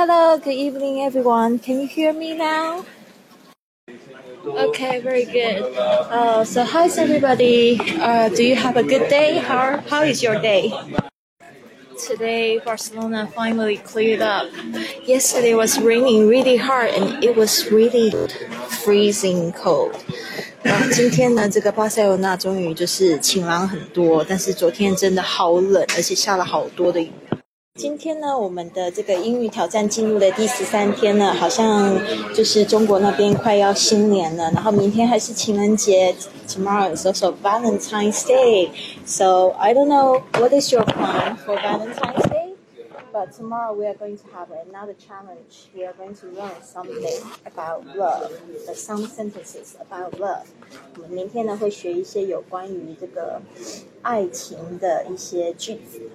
Hello, good evening, everyone. Can you hear me now? Okay, very good. Uh, so, how's everybody? Uh, do you have a good day? How How is your day? Today, Barcelona finally cleared up. Yesterday was raining really hard, and it was really freezing cold. 啊，今天呢，这个巴塞罗那终于就是晴朗很多，但是昨天真的好冷，而且下了好多的雨。 今天呢，我们的这个英语挑战进入了第十三天了，好像就是中国那边快要新年了，然后明天还是情人节，Tomorrow is also Valentine's Day. So I don't know what is your plan for Valentine's Day, but tomorrow we are going to have another challenge. We are going to learn something about love, some sentences about love. 我们明天呢会学一些有关于这个爱情的一些句子。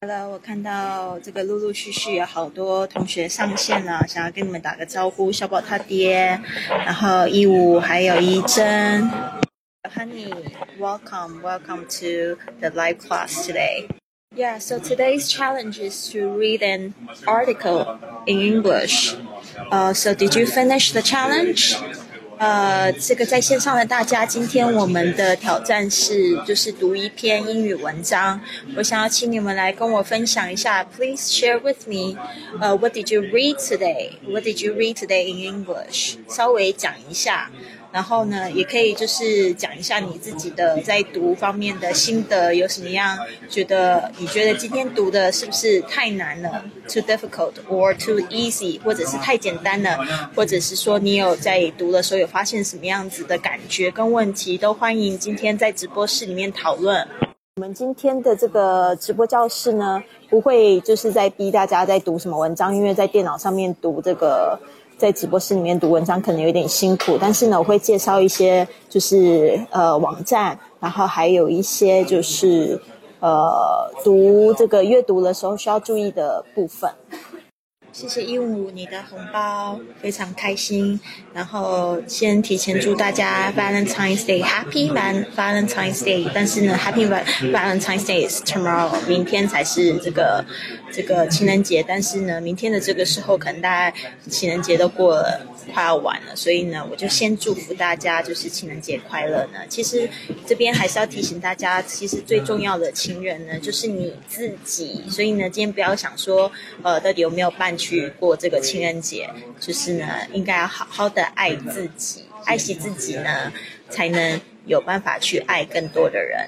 好了，我看到这个陆陆续续有好多同学上线了，想要跟你们打个招呼。小宝他爹，然后一五还有一真，Honey，welcome welcome to the live class today. Yeah, so today's challenge is to read an article in English. Uh, so did you finish the challenge? 呃，这个在线上的大家，今天我们的挑战是就是读一篇英语文章。我想要请你们来跟我分享一下，Please share with me，呃，What did you read today？What did you read today in English？稍微讲一下。然后呢，也可以就是讲一下你自己的在读方面的心得，有什么样觉得你觉得今天读的是不是太难了，too difficult or too easy，或者是太简单了，或者是说你有在读的时候有发现什么样子的感觉跟问题，都欢迎今天在直播室里面讨论。我们今天的这个直播教室呢，不会就是在逼大家在读什么文章，因为在电脑上面读这个。在直播室里面读文章可能有点辛苦，但是呢，我会介绍一些就是呃网站，然后还有一些就是呃读这个阅读的时候需要注意的部分。谢谢鹦鹉你的红包，非常开心。然后先提前祝大家 Valentine's Day Happy man Valentine's Day。但是呢，Happy Valentine's Day is tomorrow，明天才是这个这个情人节。但是呢，明天的这个时候可能大家情人节都过了。快要完了，所以呢，我就先祝福大家，就是情人节快乐呢。其实这边还是要提醒大家，其实最重要的情人呢，就是你自己。所以呢，今天不要想说，呃，到底有没有办去过这个情人节，就是呢，应该要好好的爱自己，爱惜自己呢，才能有办法去爱更多的人。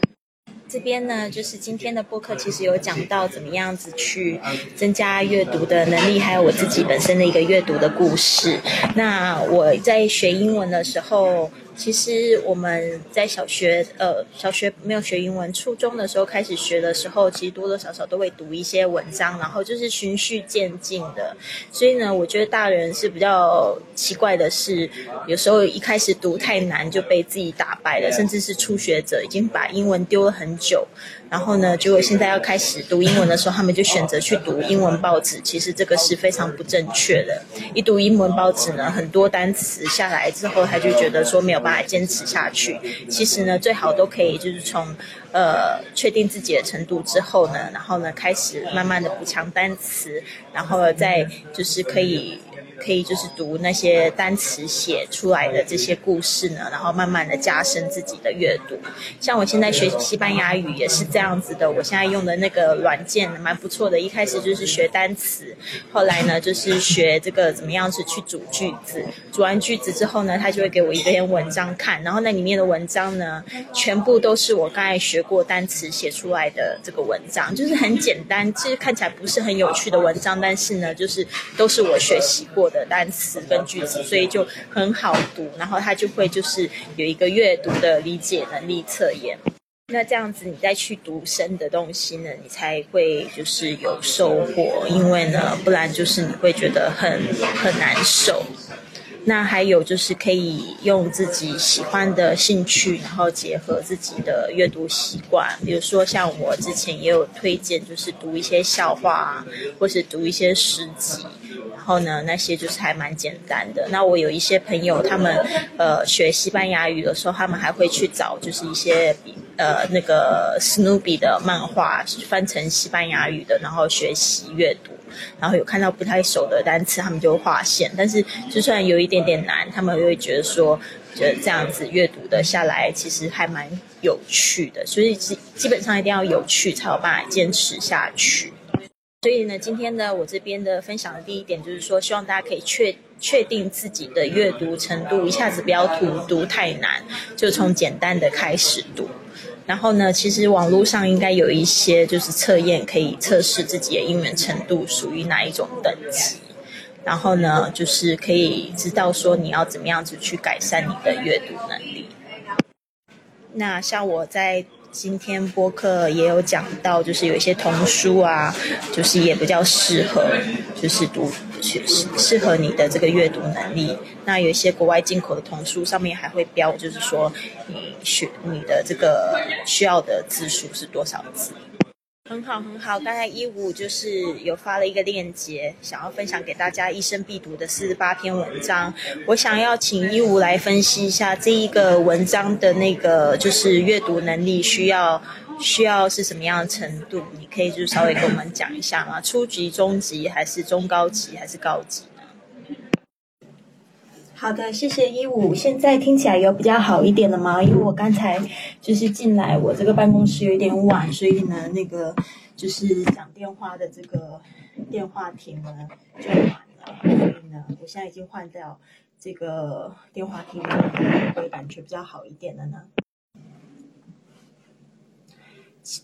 这边呢，就是今天的播客，其实有讲到怎么样子去增加阅读的能力，还有我自己本身的一个阅读的故事。那我在学英文的时候。其实我们在小学，呃，小学没有学英文，初中的时候开始学的时候，其实多多少少都会读一些文章，然后就是循序渐进的。所以呢，我觉得大人是比较奇怪的是，有时候一开始读太难就被自己打败了，甚至是初学者已经把英文丢了很久。然后呢，结果现在要开始读英文的时候，他们就选择去读英文报纸。其实这个是非常不正确的。一读英文报纸呢，很多单词下来之后，他就觉得说没有办法坚持下去。其实呢，最好都可以就是从呃确定自己的程度之后呢，然后呢开始慢慢的补强单词，然后再就是可以。可以就是读那些单词写出来的这些故事呢，然后慢慢的加深自己的阅读。像我现在学西班牙语也是这样子的，我现在用的那个软件蛮不错的。一开始就是学单词，后来呢就是学这个怎么样子去组句子。组完句子之后呢，他就会给我一篇文章看，然后那里面的文章呢，全部都是我刚才学学过单词写出来的这个文章，就是很简单，其实看起来不是很有趣的文章，但是呢，就是都是我学习过。的单词跟句子，所以就很好读，然后他就会就是有一个阅读的理解能力测验。那这样子你再去读深的东西呢，你才会就是有收获，因为呢，不然就是你会觉得很很难受。那还有就是可以用自己喜欢的兴趣，然后结合自己的阅读习惯，比如说像我之前也有推荐，就是读一些笑话啊，或是读一些诗集。然后呢，那些就是还蛮简单的。那我有一些朋友，他们呃学西班牙语的时候，他们还会去找就是一些呃那个史努比的漫画翻成西班牙语的，然后学习阅读。然后有看到不太熟的单词，他们就划线。但是就算有一点点难，他们会觉得说，觉得这样子阅读的下来，其实还蛮有趣的。所以基基本上一定要有趣，才有办法坚持下去。所以呢，今天呢，我这边的分享的第一点就是说，希望大家可以确确定自己的阅读程度，一下子不要读读太难，就从简单的开始读。然后呢，其实网络上应该有一些就是测验，可以测试自己的英文程度属于哪一种等级。然后呢，就是可以知道说你要怎么样子去改善你的阅读能力。那像我在。今天播客也有讲到，就是有一些童书啊，就是也比较适合，就是读适适合你的这个阅读能力。那有一些国外进口的童书上面还会标，就是说你学你的这个需要的字数是多少字。很好，很好。刚才一五就是有发了一个链接，想要分享给大家一生必读的四十八篇文章。我想要请一五来分析一下这一个文章的那个就是阅读能力需要需要是什么样的程度？你可以就稍微跟我们讲一下吗？初级、中级还是中高级还是高级？好的，谢谢一五。现在听起来有比较好一点了吗？因为我刚才就是进来，我这个办公室有点晚，所以呢，那个就是讲电话的这个电话亭呢就满了。所以呢，我现在已经换掉这个电话亭了，会感觉比较好一点了呢。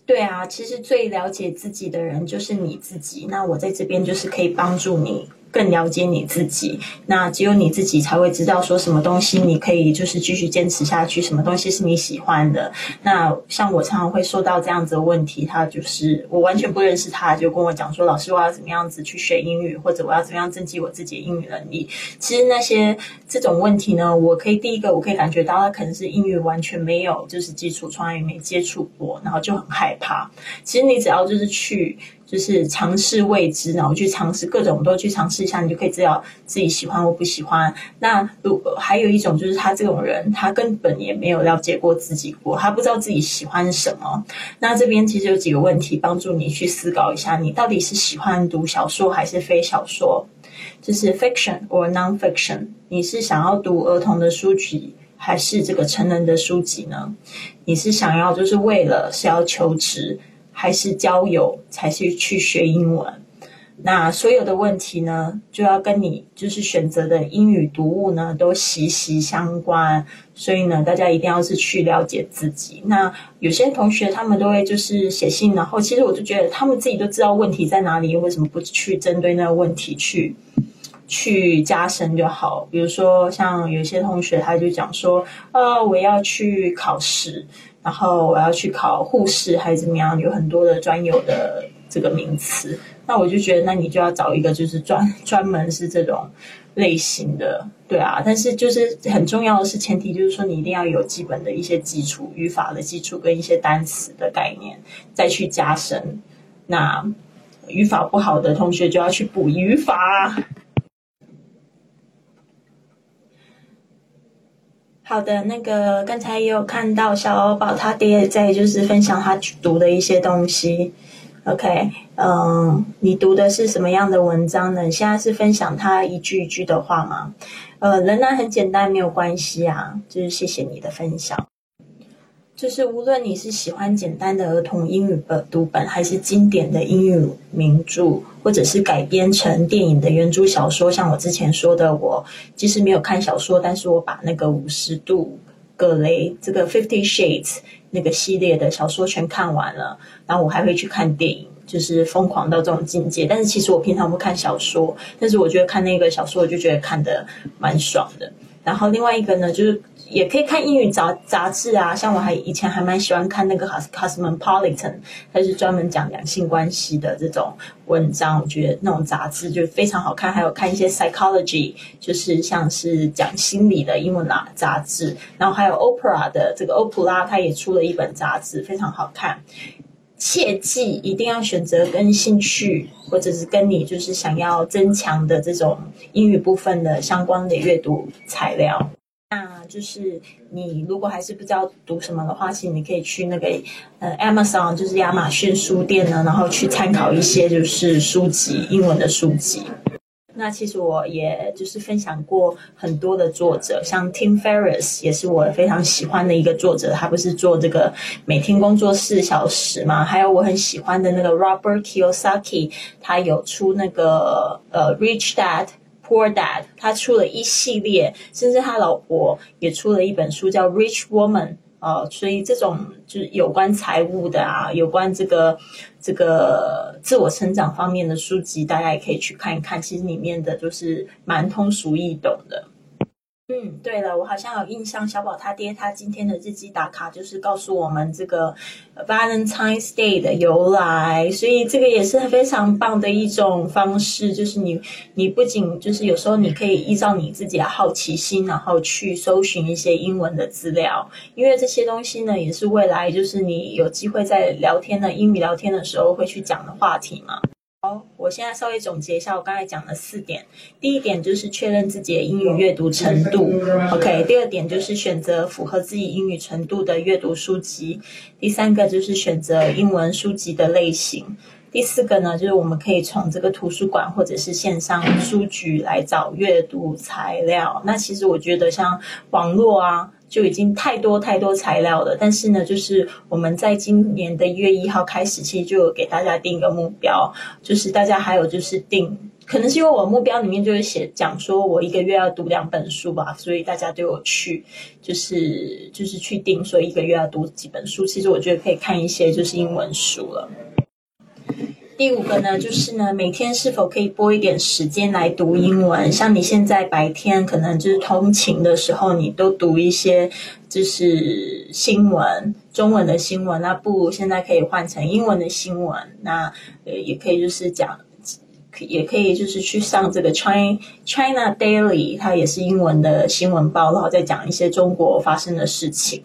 对啊，其实最了解自己的人就是你自己。那我在这边就是可以帮助你。更了解你自己，那只有你自己才会知道说什么东西你可以就是继续坚持下去，什么东西是你喜欢的。那像我常常会受到这样子的问题，他就是我完全不认识他，就跟我讲说，老师我要怎么样子去学英语，或者我要怎么样增进我自己的英语能力。其实那些这种问题呢，我可以第一个我可以感觉到他可能是英语完全没有就是基础，从来也没接触过，然后就很害怕。其实你只要就是去。就是尝试未知，然后去尝试各种都去尝试一下，你就可以知道自己喜欢或不喜欢。那如还有一种就是他这种人，他根本也没有了解过自己过，他不知道自己喜欢什么。那这边其实有几个问题帮助你去思考一下，你到底是喜欢读小说还是非小说？就是 fiction or non-fiction，你是想要读儿童的书籍还是这个成人的书籍呢？你是想要就是为了是要求职？还是交友才是去学英文，那所有的问题呢，就要跟你就是选择的英语读物呢都息息相关。所以呢，大家一定要是去了解自己。那有些同学他们都会就是写信，然后其实我就觉得他们自己都知道问题在哪里，为什么不去针对那个问题去去加深就好？比如说像有些同学他就讲说，呃，我要去考试。然后我要去考护士还是怎么样？有很多的专有的这个名词，那我就觉得，那你就要找一个就是专专门是这种类型的，对啊。但是就是很重要的是前提就是说，你一定要有基本的一些基础语法的基础跟一些单词的概念，再去加深。那语法不好的同学就要去补语法。好的，那个刚才也有看到小欧宝他爹在就是分享他读的一些东西。OK，嗯，你读的是什么样的文章呢？现在是分享他一句一句的话吗？呃，仍然很简单，没有关系啊，就是谢谢你的分享。就是无论你是喜欢简单的儿童英语本读本，还是经典的英语名著，或者是改编成电影的原著小说，像我之前说的，我即使没有看小说，但是我把那个五十度葛雷这个 Fifty Shades 那个系列的小说全看完了，然后我还会去看电影，就是疯狂到这种境界。但是其实我平常不看小说，但是我觉得看那个小说，我就觉得看的蛮爽的。然后另外一个呢，就是。也可以看英语杂杂志啊，像我还以前还蛮喜欢看那个《Cosmopolitan》，它是专门讲两性关系的这种文章，我觉得那种杂志就非常好看。还有看一些 psychology，就是像是讲心理的英文杂杂志。然后还有 Opera 的这个欧普拉，他也出了一本杂志，非常好看。切记一定要选择跟兴趣或者是跟你就是想要增强的这种英语部分的相关的阅读材料。就是你如果还是不知道读什么的话，其实你可以去那个呃 Amazon，就是亚马逊书店呢，然后去参考一些就是书籍，英文的书籍。那其实我也就是分享过很多的作者，像 Tim Ferriss 也是我非常喜欢的一个作者，他不是做这个每天工作四小时嘛？还有我很喜欢的那个 Robert Kiyosaki，他有出那个呃 Rich Dad Poor Dad，他出了一系列，甚至他老婆也出了一本书叫 Rich Woman。哦，所以这种就是有关财务的啊，有关这个这个自我成长方面的书籍，大家也可以去看一看。其实里面的就是蛮通俗易懂的。嗯，对了，我好像有印象，小宝他爹他今天的日记打卡就是告诉我们这个 Valentine's Day 的由来，所以这个也是非常棒的一种方式，就是你你不仅就是有时候你可以依照你自己的好奇心，然后去搜寻一些英文的资料，因为这些东西呢也是未来就是你有机会在聊天的英语聊天的时候会去讲的话题嘛。好，我现在稍微总结一下我刚才讲的四点。第一点就是确认自己的英语阅读程度，OK。第二点就是选择符合自己英语程度的阅读书籍。第三个就是选择英文书籍的类型。第四个呢，就是我们可以从这个图书馆或者是线上书局来找阅读材料。那其实我觉得像网络啊。就已经太多太多材料了，但是呢，就是我们在今年的一月一号开始，其实就给大家定一个目标，就是大家还有就是定，可能是因为我目标里面就是写讲说我一个月要读两本书吧，所以大家都有去，就是就是去定说一个月要读几本书。其实我觉得可以看一些就是英文书了。第五个呢，就是呢，每天是否可以拨一点时间来读英文？像你现在白天可能就是通勤的时候，你都读一些就是新闻，中文的新闻，那不如现在可以换成英文的新闻。那呃，也可以就是讲，也可以就是去上这个 China China Daily，它也是英文的新闻报，然后再讲一些中国发生的事情。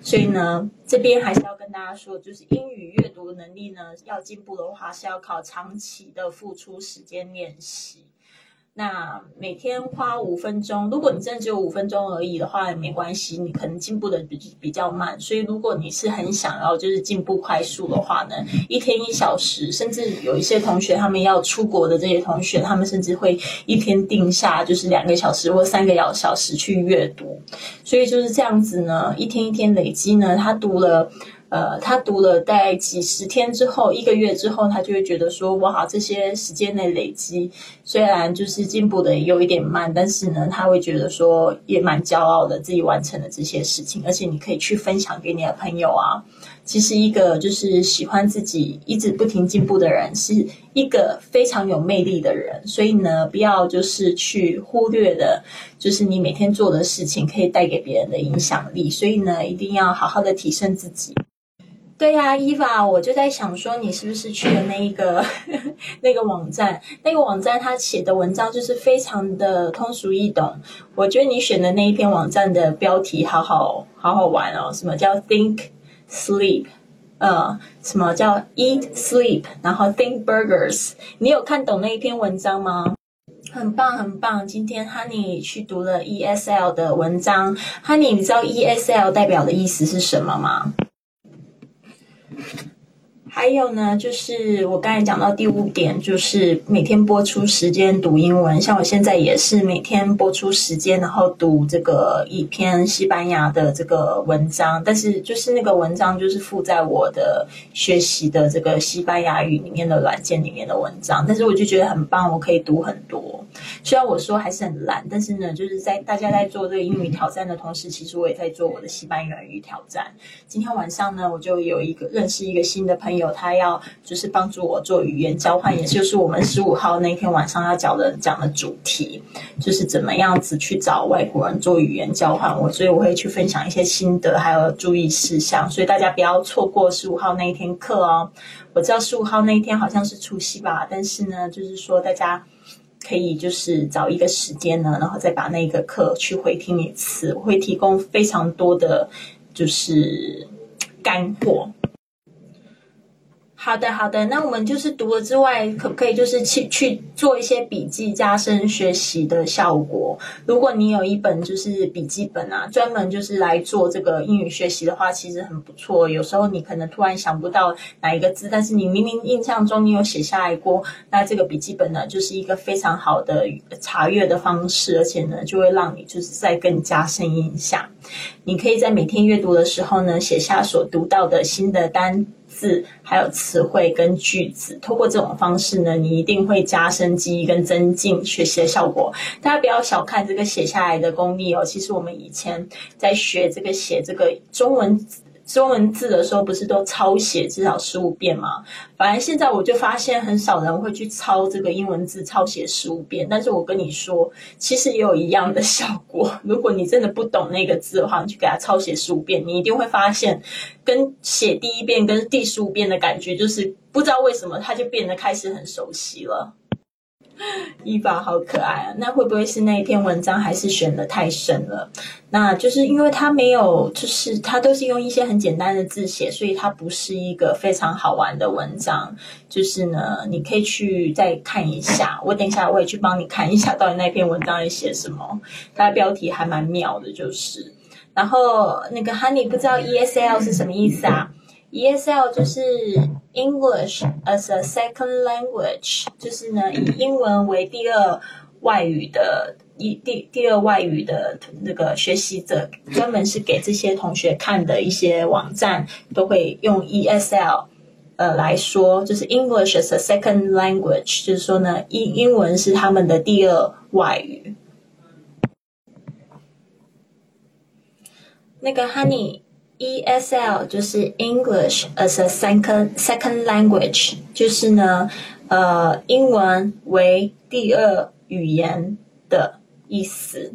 所以呢，这边还是要跟大家说，就是英语阅读能力呢，要进步的话，是要靠长期的付出时间练习。那每天花五分钟，如果你真的只有五分钟而已的话，没关系，你可能进步的比比较慢。所以如果你是很想要就是进步快速的话呢，一天一小时，甚至有一些同学他们要出国的这些同学，他们甚至会一天定下就是两个小时或三个小小时去阅读。所以就是这样子呢，一天一天累积呢，他读了。呃，他读了大概几十天之后，一个月之后，他就会觉得说，哇，这些时间的累积，虽然就是进步的有一点慢，但是呢，他会觉得说，也蛮骄傲的，自己完成了这些事情，而且你可以去分享给你的朋友啊。其实，一个就是喜欢自己一直不停进步的人，是一个非常有魅力的人。所以呢，不要就是去忽略的，就是你每天做的事情可以带给别人的影响力。所以呢，一定要好好的提升自己。对呀，伊娃，我就在想说，你是不是去了那一个那个网站？那个网站他写的文章就是非常的通俗易懂。我觉得你选的那一篇网站的标题好好好好玩哦，什么叫 Think Sleep？呃，什么叫 Eat Sleep？然后 Think Burgers？你有看懂那一篇文章吗？很棒，很棒！今天 Honey 去读了 ESL 的文章。Honey，你知道 ESL 代表的意思是什么吗？还有呢，就是我刚才讲到第五点，就是每天播出时间读英文。像我现在也是每天播出时间，然后读这个一篇西班牙的这个文章。但是就是那个文章就是附在我的学习的这个西班牙语里面的软件里面的文章。但是我就觉得很棒，我可以读很多。虽然我说还是很烂，但是呢，就是在大家在做这个英语挑战的同时，其实我也在做我的西班牙语挑战。今天晚上呢，我就有一个认识一个新的朋友。他要就是帮助我做语言交换，也就是我们十五号那天晚上要讲的讲的主题，就是怎么样子去找外国人做语言交换。我所以我会去分享一些心得，还有注意事项，所以大家不要错过十五号那一天课哦。我知道十五号那一天好像是除夕吧，但是呢，就是说大家可以就是找一个时间呢，然后再把那个课去回听一次，我会提供非常多的就是干货。好的，好的。那我们就是读了之外，可不可以就是去去做一些笔记，加深学习的效果？如果你有一本就是笔记本啊，专门就是来做这个英语学习的话，其实很不错。有时候你可能突然想不到哪一个字，但是你明明印象中你有写下来过，那这个笔记本呢，就是一个非常好的查阅的方式，而且呢，就会让你就是再更加深印象。你可以在每天阅读的时候呢，写下所读到的新的单。字还有词汇跟句子，通过这种方式呢，你一定会加深记忆跟增进学习的效果。大家不要小看这个写下来的功力哦，其实我们以前在学这个写这个中文。中文字的时候不是都抄写至少十五遍吗？反正现在我就发现很少人会去抄这个英文字抄写十五遍。但是我跟你说，其实也有一样的效果。如果你真的不懂那个字的话，你去给它抄写十五遍，你一定会发现，跟写第一遍跟第十五遍的感觉，就是不知道为什么它就变得开始很熟悉了。伊法好可爱啊！那会不会是那一篇文章还是选的太深了？那就是因为它没有，就是它都是用一些很简单的字写，所以它不是一个非常好玩的文章。就是呢，你可以去再看一下。我等一下我也去帮你看一下，到底那篇文章在写什么。它的标题还蛮妙的，就是。然后那个 Honey 不知道 ESL 是什么意思啊？ESL 就是 English as a second language，就是呢以英文为第二外语的一第第二外语的那个学习者，专门是给这些同学看的一些网站，都会用 ESL 呃来说，就是 English as a second language，就是说呢英英文是他们的第二外语。那个 Honey。ESL 就是 English as a second second language，就是呢，呃，英文为第二语言的意思。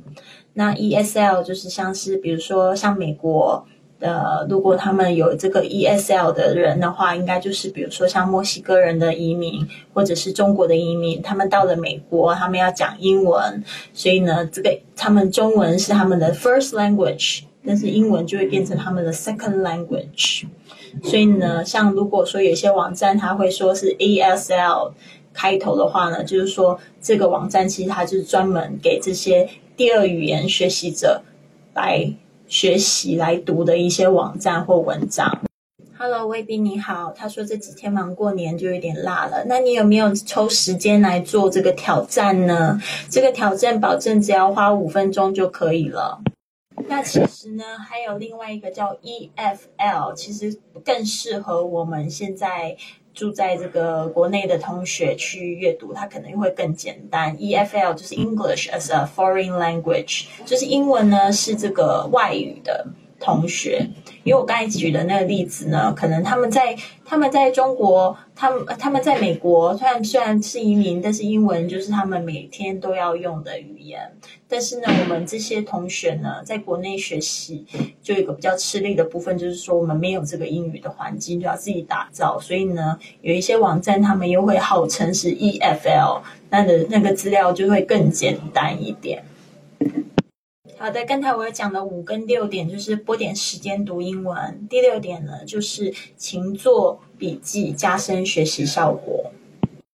那 ESL 就是像是，比如说像美国的，如果他们有这个 ESL 的人的话，应该就是比如说像墨西哥人的移民，或者是中国的移民，他们到了美国，他们要讲英文，所以呢，这个他们中文是他们的 first language。但是英文就会变成他们的 second language，所以呢，像如果说有些网站它会说是 A S L 开头的话呢，就是说这个网站其实它就是专门给这些第二语言学习者来学习来读的一些网站或文章。Hello，威斌你好，他说这几天忙过年就有点辣了，那你有没有抽时间来做这个挑战呢？这个挑战保证只要花五分钟就可以了。那其实呢，还有另外一个叫 EFL，其实更适合我们现在住在这个国内的同学去阅读，它可能会更简单。EFL 就是 English as a Foreign Language，就是英文呢是这个外语的同学。因为我刚才举的那个例子呢，可能他们在他们在中国，他们他们在美国，虽然虽然是移民，但是英文就是他们每天都要用的语言。但是呢，我们这些同学呢，在国内学习就有一个比较吃力的部分，就是说我们没有这个英语的环境，就要自己打造。所以呢，有一些网站他们又会号称是 EFL，那的那个资料就会更简单一点。好的，刚才我讲的五跟六点就是拨点时间读英文。第六点呢，就是勤做笔记，加深学习效果。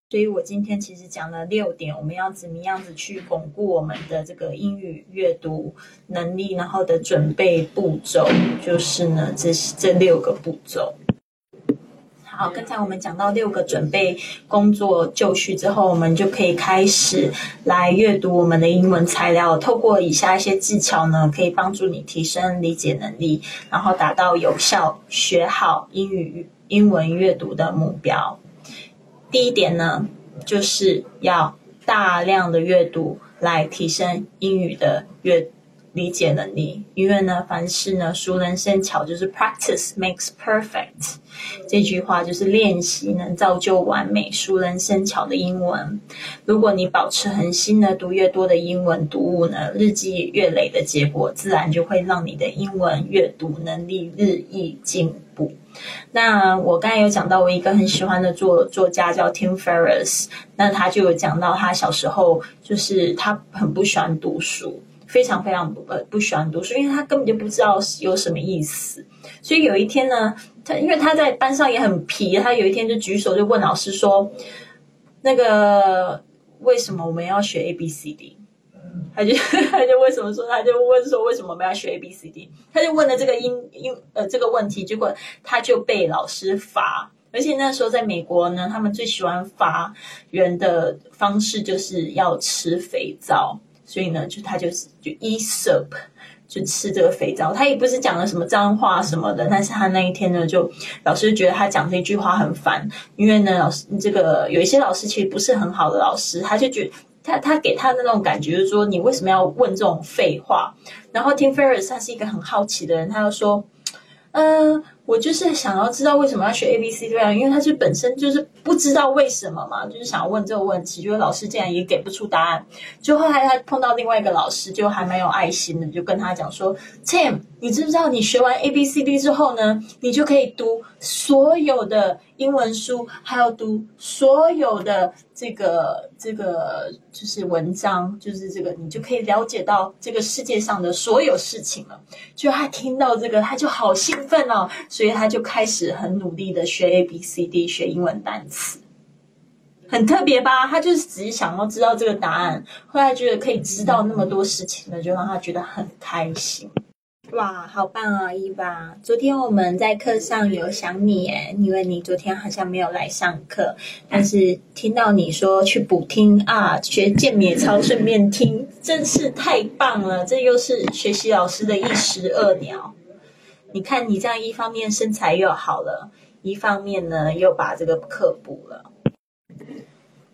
所以我今天其实讲了六点，我们要怎么样子去巩固我们的这个英语阅读能力，然后的准备步骤，就是呢这是这六个步骤。好，刚才我们讲到六个准备工作就绪之后，我们就可以开始来阅读我们的英文材料。透过以下一些技巧呢，可以帮助你提升理解能力，然后达到有效学好英语英文阅读的目标。第一点呢，就是要大量的阅读来提升英语的阅。理解能力，因为呢，凡事呢，熟能生巧，就是 practice makes perfect。这句话就是练习能造就完美、熟能生巧的英文。如果你保持恒心呢，读越多的英文读物呢，日积月累的结果，自然就会让你的英文阅读能力日益进步。那我刚才有讲到，我一个很喜欢的作作家叫 Tim Ferriss，那他就有讲到他小时候就是他很不喜欢读书。非常非常不呃不喜欢读书，因为他根本就不知道有什么意思。所以有一天呢，他因为他在班上也很皮，他有一天就举手就问老师说：“那个为什么我们要学 A B C D？” 他就他就为什么说他就问说为什么我们要学 A B C D？他就问了这个英英呃这个问题，结果他就被老师罚。而且那时候在美国呢，他们最喜欢罚人的方式就是要吃肥皂，所以呢，就他就是就 eat soap，就吃这个肥皂。他也不是讲了什么脏话什么的，但是他那一天呢，就老师觉得他讲这句话很烦，因为呢，老师这个有一些老师其实不是很好的老师，他就觉得他他给他的那种感觉就是说，你为什么要问这种废话？然后 Tim Ferris 他是一个很好奇的人，他就说，嗯。我就是想要知道为什么要学 A B C 对啊，因为他是本身就是不知道为什么嘛，就是想要问这个问题，就是老师竟然也给不出答案。就后来他碰到另外一个老师，就还蛮有爱心的，就跟他讲说：“Tim，你知不知道你学完 A B C D 之后呢，你就可以读所有的英文书，还要读所有的这个这个就是文章，就是这个你就可以了解到这个世界上的所有事情了。”就他听到这个，他就好兴奋哦。所以他就开始很努力的学 A B C D，学英文单词，很特别吧？他就是只是想要知道这个答案，后来觉得可以知道那么多事情了，就让他觉得很开心。哇，好棒啊，伊娃！昨天我们在课上有想你耶，因为你昨天好像没有来上课，但是听到你说去补听啊，学健美操顺便听，真是太棒了！这又是学习老师的一石二鸟。你看，你这样一方面身材又好了，一方面呢又把这个课补了。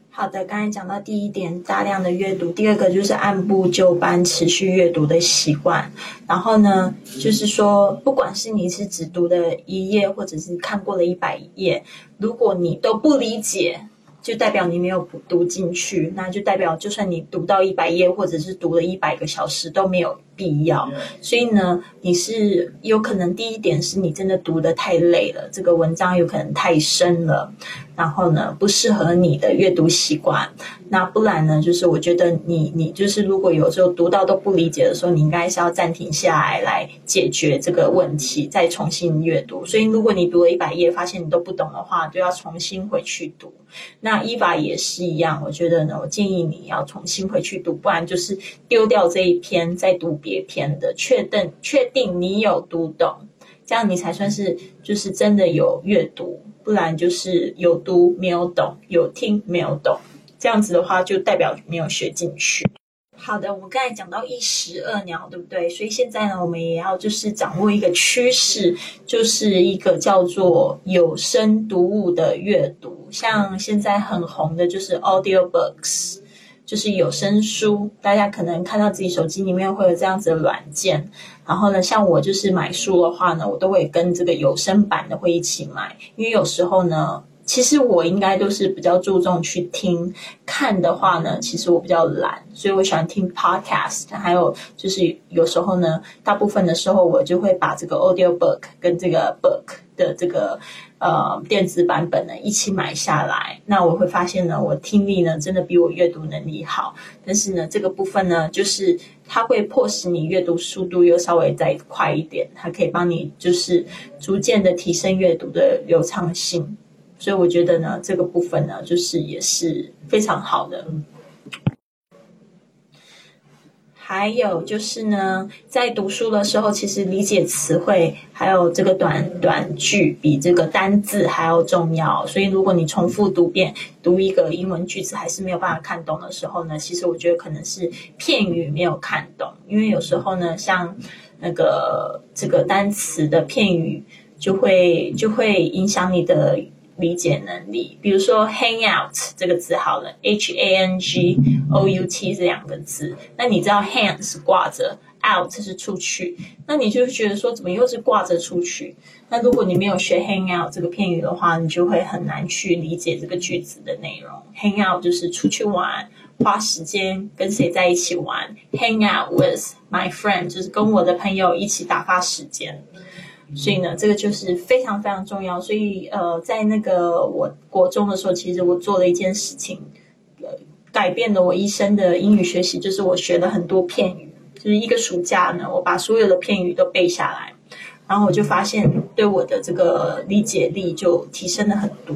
好的，刚才讲到第一点，大量的阅读；第二个就是按部就班、持续阅读的习惯。然后呢，就是说，不管是你是只读了一页，或者是看过了一百页，如果你都不理解。就代表你没有读进去，那就代表就算你读到一百页，或者是读了一百个小时都没有必要。所以呢，你是有可能第一点是你真的读的太累了，这个文章有可能太深了，然后呢不适合你的阅读习惯。那不然呢，就是我觉得你你就是如果有时候读到都不理解的时候，你应该是要暂停下来来解决这个问题，再重新阅读。所以如果你读了一百页，发现你都不懂的话，就要重新回去读。那伊法也是一样，我觉得呢，我建议你要重新回去读，不然就是丢掉这一篇，再读别篇的，确定确定你有读懂，这样你才算是就是真的有阅读，不然就是有读没有懂，有听没有懂，这样子的话就代表没有学进去。好的，我们刚才讲到一石二鸟，对不对？所以现在呢，我们也要就是掌握一个趋势，就是一个叫做有声读物的阅读。像现在很红的就是 audio books，就是有声书。大家可能看到自己手机里面会有这样子的软件。然后呢，像我就是买书的话呢，我都会跟这个有声版的会一起买，因为有时候呢。其实我应该都是比较注重去听，看的话呢，其实我比较懒，所以我喜欢听 podcast。还有就是有时候呢，大部分的时候我就会把这个 audio book 跟这个 book 的这个呃电子版本呢一起买下来。那我会发现呢，我听力呢真的比我阅读能力好。但是呢，这个部分呢，就是它会迫使你阅读速度又稍微再快一点，它可以帮你就是逐渐的提升阅读的流畅性。所以我觉得呢，这个部分呢，就是也是非常好的。还有就是呢，在读书的时候，其实理解词汇还有这个短短句比这个单字还要重要。所以如果你重复读遍读一个英文句子还是没有办法看懂的时候呢，其实我觉得可能是片语没有看懂。因为有时候呢，像那个这个单词的片语就会就会影响你的。理解能力，比如说 hang out 这个字好了，h a n g o u t 这两个字，那你知道 hang 是挂着，out 是出去，那你就觉得说怎么又是挂着出去？那如果你没有学 hang out 这个片语的话，你就会很难去理解这个句子的内容。hang out 就是出去玩，花时间跟谁在一起玩，hang out with my friend 就是跟我的朋友一起打发时间。所以呢，这个就是非常非常重要。所以，呃，在那个我国中的时候，其实我做了一件事情，呃，改变了我一生的英语学习，就是我学了很多片语。就是一个暑假呢，我把所有的片语都背下来，然后我就发现对我的这个理解力就提升了很多。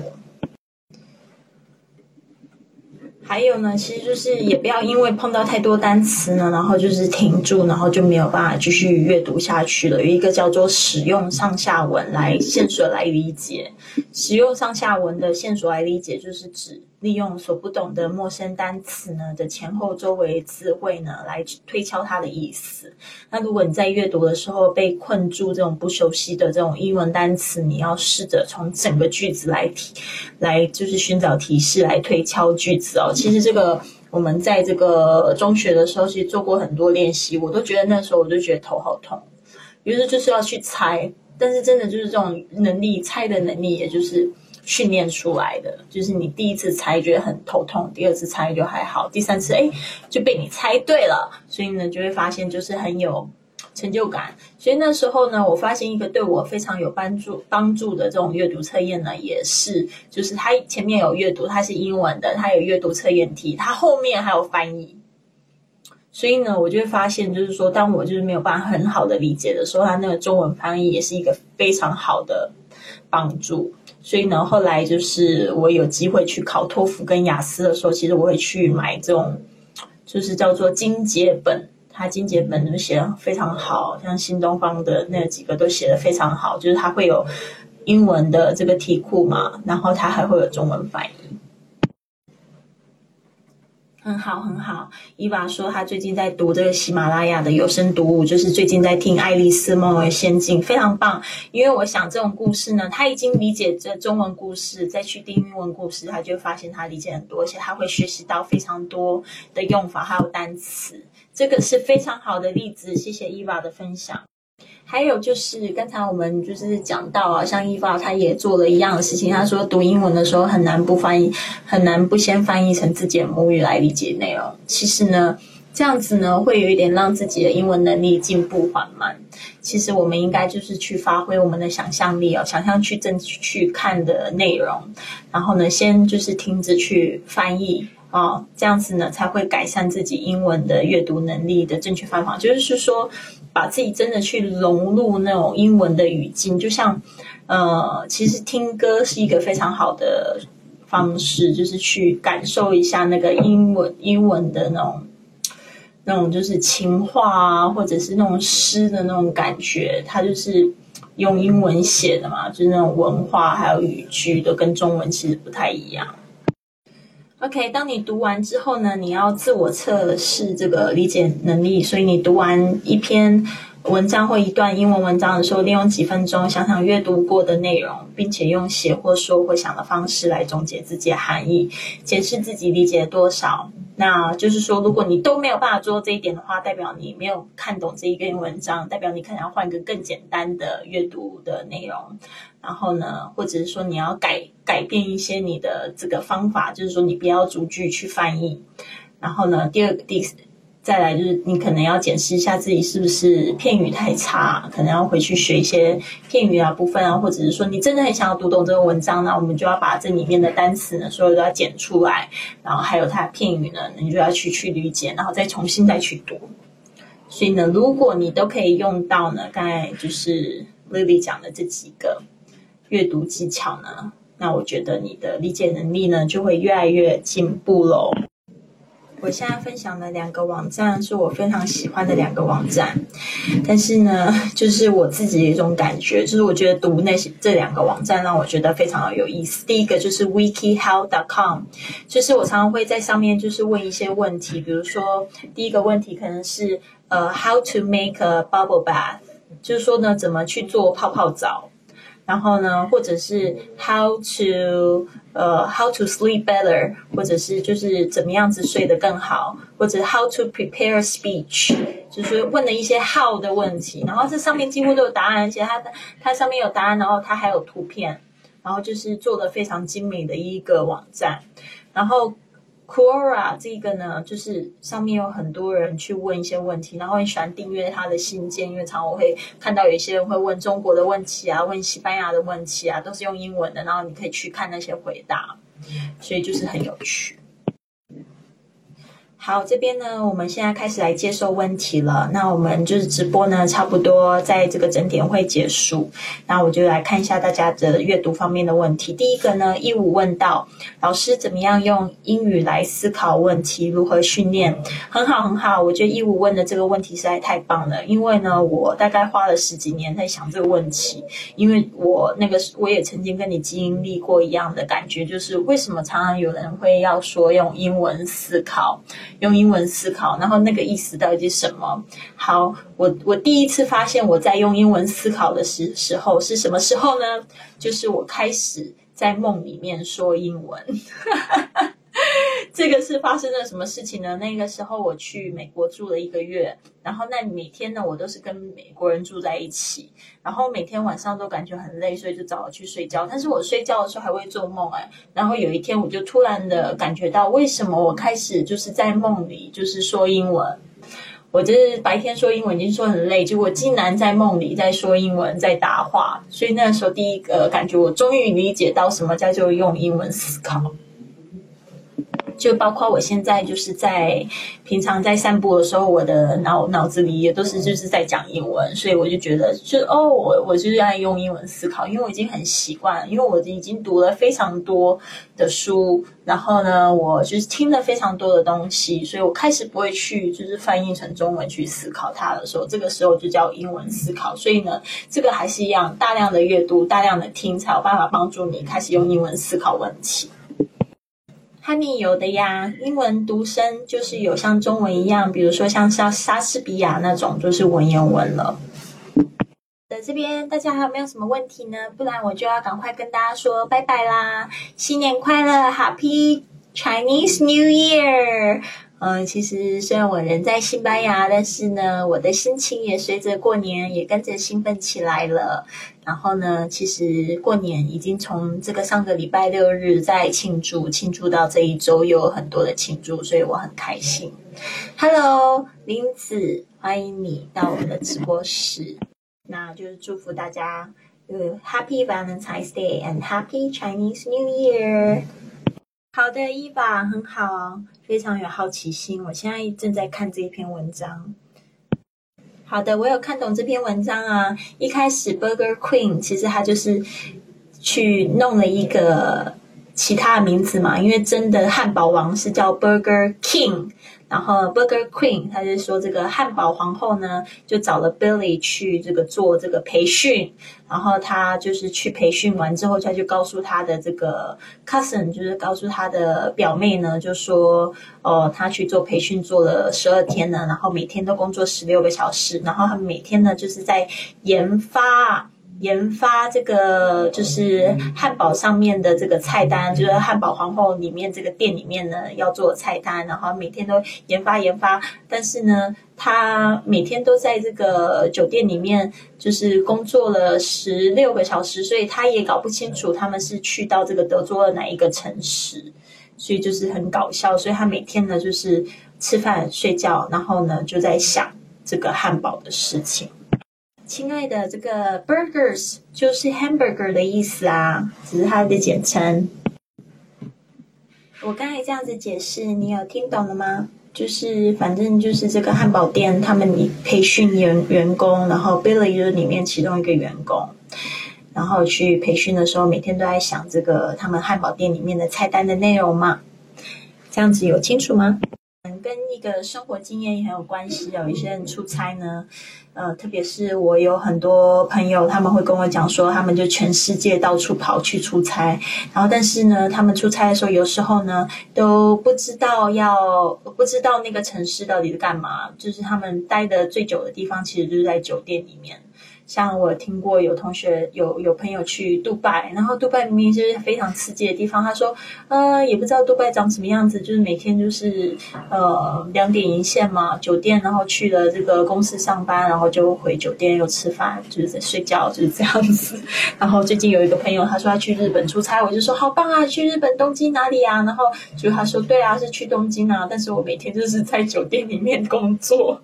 还有呢，其实就是也不要因为碰到太多单词呢，然后就是停住，然后就没有办法继续阅读下去了。有一个叫做使用上下文来线索来理解，使用上下文的线索来理解，就是指。利用所不懂的陌生单词呢的前后周围词汇呢来推敲它的意思。那如果你在阅读的时候被困住这种不熟悉的这种英文单词，你要试着从整个句子来提，来就是寻找提示来推敲句子哦。其实这个我们在这个中学的时候其实做过很多练习，我都觉得那时候我就觉得头好痛，于是就是要去猜，但是真的就是这种能力猜的能力，也就是。训练出来的，就是你第一次猜觉得很头痛，第二次猜就还好，第三次哎就被你猜对了，所以呢就会发现就是很有成就感。所以那时候呢，我发现一个对我非常有帮助帮助的这种阅读测验呢，也是就是它前面有阅读，它是英文的，它有阅读测验题，它后面还有翻译。所以呢，我就会发现，就是说，当我就是没有办法很好的理解的时候，它那个中文翻译也是一个非常好的帮助。所以呢，后来就是我有机会去考托福跟雅思的时候，其实我会去买这种，就是叫做精解本，它精解本就写的非常好，像新东方的那几个都写的非常好，就是它会有英文的这个题库嘛，然后它还会有中文翻译。很好，很好。伊娃说，她最近在读这个喜马拉雅的有声读物，就是最近在听《爱丽丝梦游仙境》，非常棒。因为我想，这种故事呢，他已经理解这中文故事，再去听英文故事，他就发现他理解很多，而且他会学习到非常多的用法，还有单词。这个是非常好的例子。谢谢伊娃的分享。还有就是刚才我们就是讲到啊，像伊娃他也做了一样的事情。他说读英文的时候很难不翻译，很难不先翻译成自己的母语来理解内容。其实呢，这样子呢会有一点让自己的英文能力进步缓慢。其实我们应该就是去发挥我们的想象力哦，想象去正去看的内容，然后呢先就是听着去翻译啊，这样子呢才会改善自己英文的阅读能力的正确方法。就是说。把自己真的去融入那种英文的语境，就像，呃，其实听歌是一个非常好的方式，就是去感受一下那个英文英文的那种，那种就是情话啊，或者是那种诗的那种感觉。它就是用英文写的嘛，就是那种文化还有语句都跟中文其实不太一样。OK，当你读完之后呢，你要自我测试这个理解能力。所以你读完一篇文章或一段英文文章的时候，利用几分钟想想阅读过的内容，并且用写或说或想的方式来总结自己的含义，解释自己理解多少。那就是说，如果你都没有办法做这一点的话，代表你没有看懂这一篇文章，代表你可能要换一个更简单的阅读的内容。然后呢，或者是说你要改改变一些你的这个方法，就是说你不要逐句去翻译。然后呢，第二个第再来就是你可能要检视一下自己是不是片语太差，可能要回去学一些片语啊部分啊，或者是说你真的很想要读懂这个文章，那我们就要把这里面的单词呢，所有都要剪出来，然后还有它的片语呢，你就要去去理解，然后再重新再去读。所以呢，如果你都可以用到呢，刚才就是 Lily 讲的这几个。阅读技巧呢？那我觉得你的理解能力呢就会越来越进步喽。我现在分享的两个网站是我非常喜欢的两个网站，但是呢，就是我自己的一种感觉，就是我觉得读那些这两个网站让我觉得非常的有意思。第一个就是 WikiHow.com，就是我常常会在上面就是问一些问题，比如说第一个问题可能是呃，How to make a bubble bath，就是说呢，怎么去做泡泡澡。然后呢，或者是 how to 呃 how to sleep better，或者是就是怎么样子睡得更好，或者 how to prepare speech，就是问了一些 how 的问题。然后这上面几乎都有答案，而且它它上面有答案，然后它还有图片，然后就是做的非常精美的一个网站，然后。Quora 这个呢，就是上面有很多人去问一些问题，然后很喜欢订阅他的信件，因为常我会看到有些人会问中国的问题啊，问西班牙的问题啊，都是用英文的，然后你可以去看那些回答，所以就是很有趣。好，这边呢，我们现在开始来接受问题了。那我们就是直播呢，差不多在这个整点会结束。那我就来看一下大家的阅读方面的问题。第一个呢，一五问到老师怎么样用英语来思考问题，如何训练？很好，很好。我觉得一五问的这个问题实在太棒了，因为呢，我大概花了十几年在想这个问题。因为我那个我也曾经跟你经历过一样的感觉，就是为什么常常有人会要说用英文思考。用英文思考，然后那个意思到底是什么？好，我我第一次发现我在用英文思考的时时候是什么时候呢？就是我开始在梦里面说英文。这个是发生了什么事情呢？那个时候我去美国住了一个月，然后那每天呢，我都是跟美国人住在一起，然后每天晚上都感觉很累，所以就早了去睡觉。但是我睡觉的时候还会做梦哎，然后有一天我就突然的感觉到，为什么我开始就是在梦里就是说英文？我就是白天说英文已经说很累，结果竟然在梦里在说英文，在答话。所以那个时候第一个感觉，我终于理解到什么叫做用英文思考。就包括我现在就是在平常在散步的时候，我的脑脑子里也都是就是在讲英文，所以我就觉得，就哦，我我就是爱用英文思考，因为我已经很习惯，因为我已经读了非常多的书，然后呢，我就是听了非常多的东西，所以我开始不会去就是翻译成中文去思考它的时候，这个时候就叫英文思考。所以呢，这个还是一样，大量的阅读，大量的听，才有办法帮助你开始用英文思考问题。汉尼有的呀，英文读声就是有像中文一样，比如说像像莎士比亚那种，就是文言文了。在这边大家还有没有什么问题呢？不然我就要赶快跟大家说拜拜啦，新年快乐，Happy Chinese New Year！嗯，其实虽然我人在西班牙，但是呢，我的心情也随着过年也跟着兴奋起来了。然后呢，其实过年已经从这个上个礼拜六日在庆祝，庆祝到这一周又有很多的庆祝，所以我很开心。Hello，林子，欢迎你到我们的直播室。那就是祝福大家 Happy Valentine's Day and Happy Chinese New Year。好的，伊娃很好，非常有好奇心。我现在正在看这一篇文章。好的，我有看懂这篇文章啊。一开始 Burger Queen 其实它就是去弄了一个其他的名字嘛，因为真的汉堡王是叫 Burger King。然后 Burger Queen，他就说这个汉堡皇后呢，就找了 Billy 去这个做这个培训。然后他就是去培训完之后，他就告诉他的这个 cousin，就是告诉他的表妹呢，就说哦，他去做培训做了十二天呢，然后每天都工作十六个小时，然后他每天呢就是在研发。研发这个就是汉堡上面的这个菜单，就是汉堡皇后里面这个店里面呢要做菜单，然后每天都研发研发。但是呢，他每天都在这个酒店里面就是工作了十六个小时，所以他也搞不清楚他们是去到这个德州的哪一个城市，所以就是很搞笑。所以他每天呢就是吃饭睡觉，然后呢就在想这个汉堡的事情。亲爱的，这个 burgers 就是 hamburger 的意思啊，只是它的简称。我刚才这样子解释，你有听懂了吗？就是反正就是这个汉堡店，他们培训员员工，然后 Billy 就是里面其中一个员工，然后去培训的时候，每天都在想这个他们汉堡店里面的菜单的内容嘛。这样子有清楚吗？跟一个生活经验也很有关系。有一些人出差呢。呃，特别是我有很多朋友，他们会跟我讲说，他们就全世界到处跑去出差，然后但是呢，他们出差的时候，有时候呢都不知道要不知道那个城市到底是干嘛，就是他们待的最久的地方，其实就是在酒店里面。像我听过有同学有有朋友去杜拜，然后杜拜明明是非常刺激的地方，他说，呃，也不知道杜拜长什么样子，就是每天就是呃两点一线嘛，酒店，然后去了这个公司上班，然后就回酒店又吃饭，就是在睡觉，就是这样子。然后最近有一个朋友，他说他去日本出差，我就说好棒啊，去日本东京哪里啊？然后就他说对啊，是去东京啊，但是我每天就是在酒店里面工作。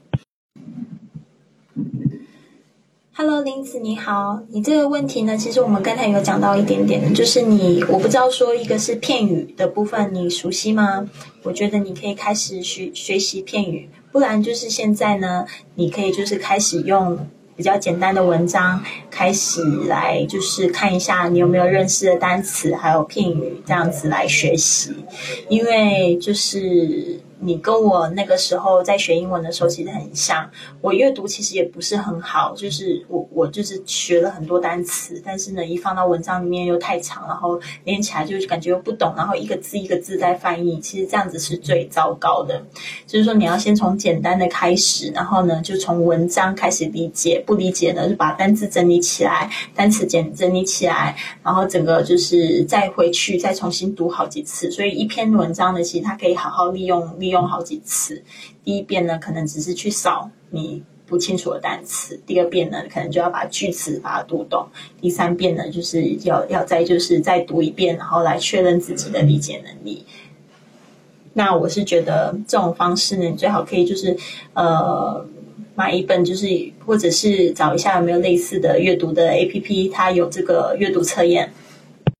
Hello，林子你好，你这个问题呢，其实我们刚才有讲到一点点，就是你我不知道说一个是片语的部分，你熟悉吗？我觉得你可以开始学学习片语，不然就是现在呢，你可以就是开始用比较简单的文章开始来，就是看一下你有没有认识的单词还有片语，这样子来学习，因为就是。你跟我那个时候在学英文的时候其实很像，我阅读其实也不是很好，就是我我就是学了很多单词，但是呢，一放到文章里面又太长，然后连起来就感觉又不懂，然后一个字一个字在翻译，其实这样子是最糟糕的。就是说你要先从简单的开始，然后呢就从文章开始理解，不理解呢就把单词整理起来，单词简整理起来，然后整个就是再回去再重新读好几次。所以一篇文章呢，其实它可以好好利用利。用用好几次，第一遍呢，可能只是去扫你不清楚的单词；第二遍呢，可能就要把句子把它读懂；第三遍呢，就是要要再就是再读一遍，然后来确认自己的理解能力。那我是觉得这种方式呢，最好可以就是呃买一本，就是或者是找一下有没有类似的阅读的 A P P，它有这个阅读测验。